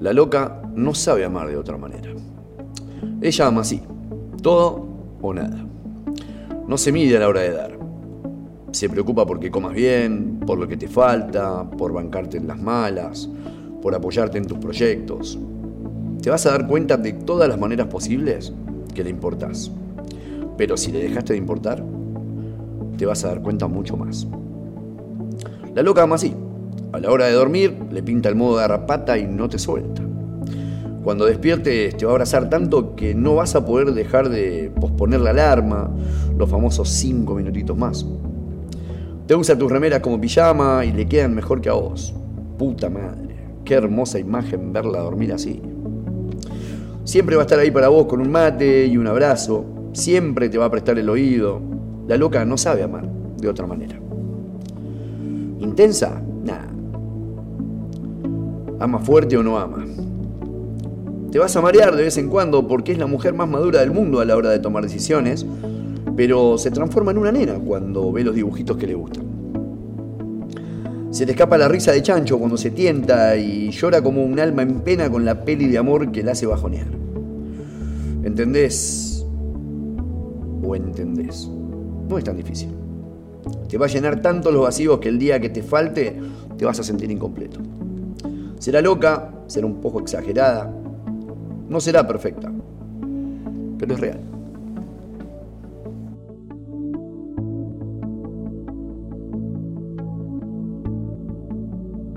La loca no sabe amar de otra manera. Ella ama así, todo o nada. No se mide a la hora de dar. Se preocupa porque comas bien, por lo que te falta, por bancarte en las malas, por apoyarte en tus proyectos. Te vas a dar cuenta de todas las maneras posibles que le importás. Pero si le dejaste de importar, te vas a dar cuenta mucho más. La loca ama así, a la hora de dormir, le pinta el modo de garrapata y no te suelta. Cuando despiertes te va a abrazar tanto que no vas a poder dejar de posponer la alarma, los famosos cinco minutitos más. Te usa tus remeras como pijama y le quedan mejor que a vos. Puta madre, qué hermosa imagen verla dormir así. Siempre va a estar ahí para vos con un mate y un abrazo. Siempre te va a prestar el oído. La loca no sabe amar de otra manera. ¿Intensa? Nada. ¿Ama fuerte o no ama? Te vas a marear de vez en cuando porque es la mujer más madura del mundo a la hora de tomar decisiones, pero se transforma en una nena cuando ve los dibujitos que le gustan. Se te escapa la risa de chancho cuando se tienta y llora como un alma en pena con la peli de amor que la hace bajonear. ¿Entendés? ¿O entendés? No es tan difícil. Te va a llenar tanto los vacíos que el día que te falte te vas a sentir incompleto. Será loca, será un poco exagerada, no será perfecta, pero es real.